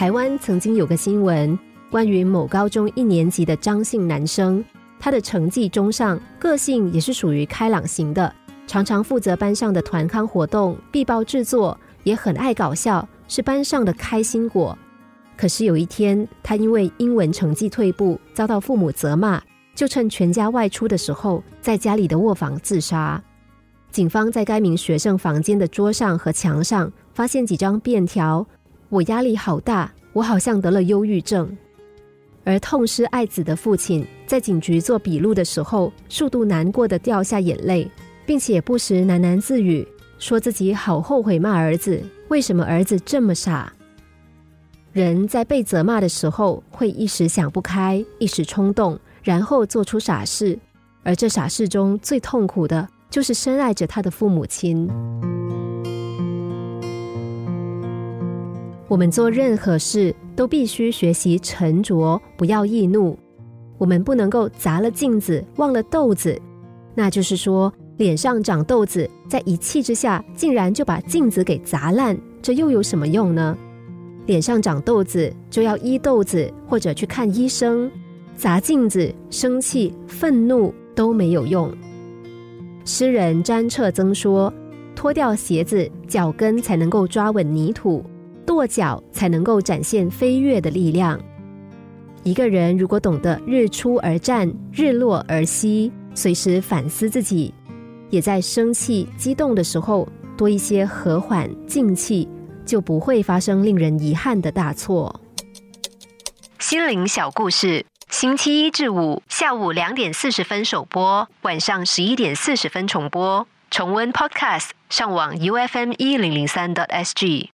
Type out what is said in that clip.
台湾曾经有个新闻，关于某高中一年级的张姓男生，他的成绩中上，个性也是属于开朗型的，常常负责班上的团康活动、必报制作，也很爱搞笑，是班上的开心果。可是有一天，他因为英文成绩退步，遭到父母责骂，就趁全家外出的时候，在家里的卧房自杀。警方在该名学生房间的桌上和墙上发现几张便条。我压力好大，我好像得了忧郁症。而痛失爱子的父亲在警局做笔录的时候，数度难过的掉下眼泪，并且不时喃喃自语，说自己好后悔骂儿子，为什么儿子这么傻？人在被责骂的时候，会一时想不开，一时冲动，然后做出傻事，而这傻事中最痛苦的，就是深爱着他的父母亲。我们做任何事都必须学习沉着，不要易怒。我们不能够砸了镜子忘了豆子，那就是说脸上长豆子，在一气之下竟然就把镜子给砸烂，这又有什么用呢？脸上长豆子就要医豆子，或者去看医生。砸镜子、生气、愤怒都没有用。诗人詹彻曾说：“脱掉鞋子，脚跟才能够抓稳泥土。”跺脚才能够展现飞跃的力量。一个人如果懂得日出而战，日落而息，随时反思自己，也在生气、激动的时候多一些和缓、静气，就不会发生令人遗憾的大错。心灵小故事，星期一至五下午两点四十分首播，晚上十一点四十分重播。重温 Podcast，上网 U F M 一零零三 t S G。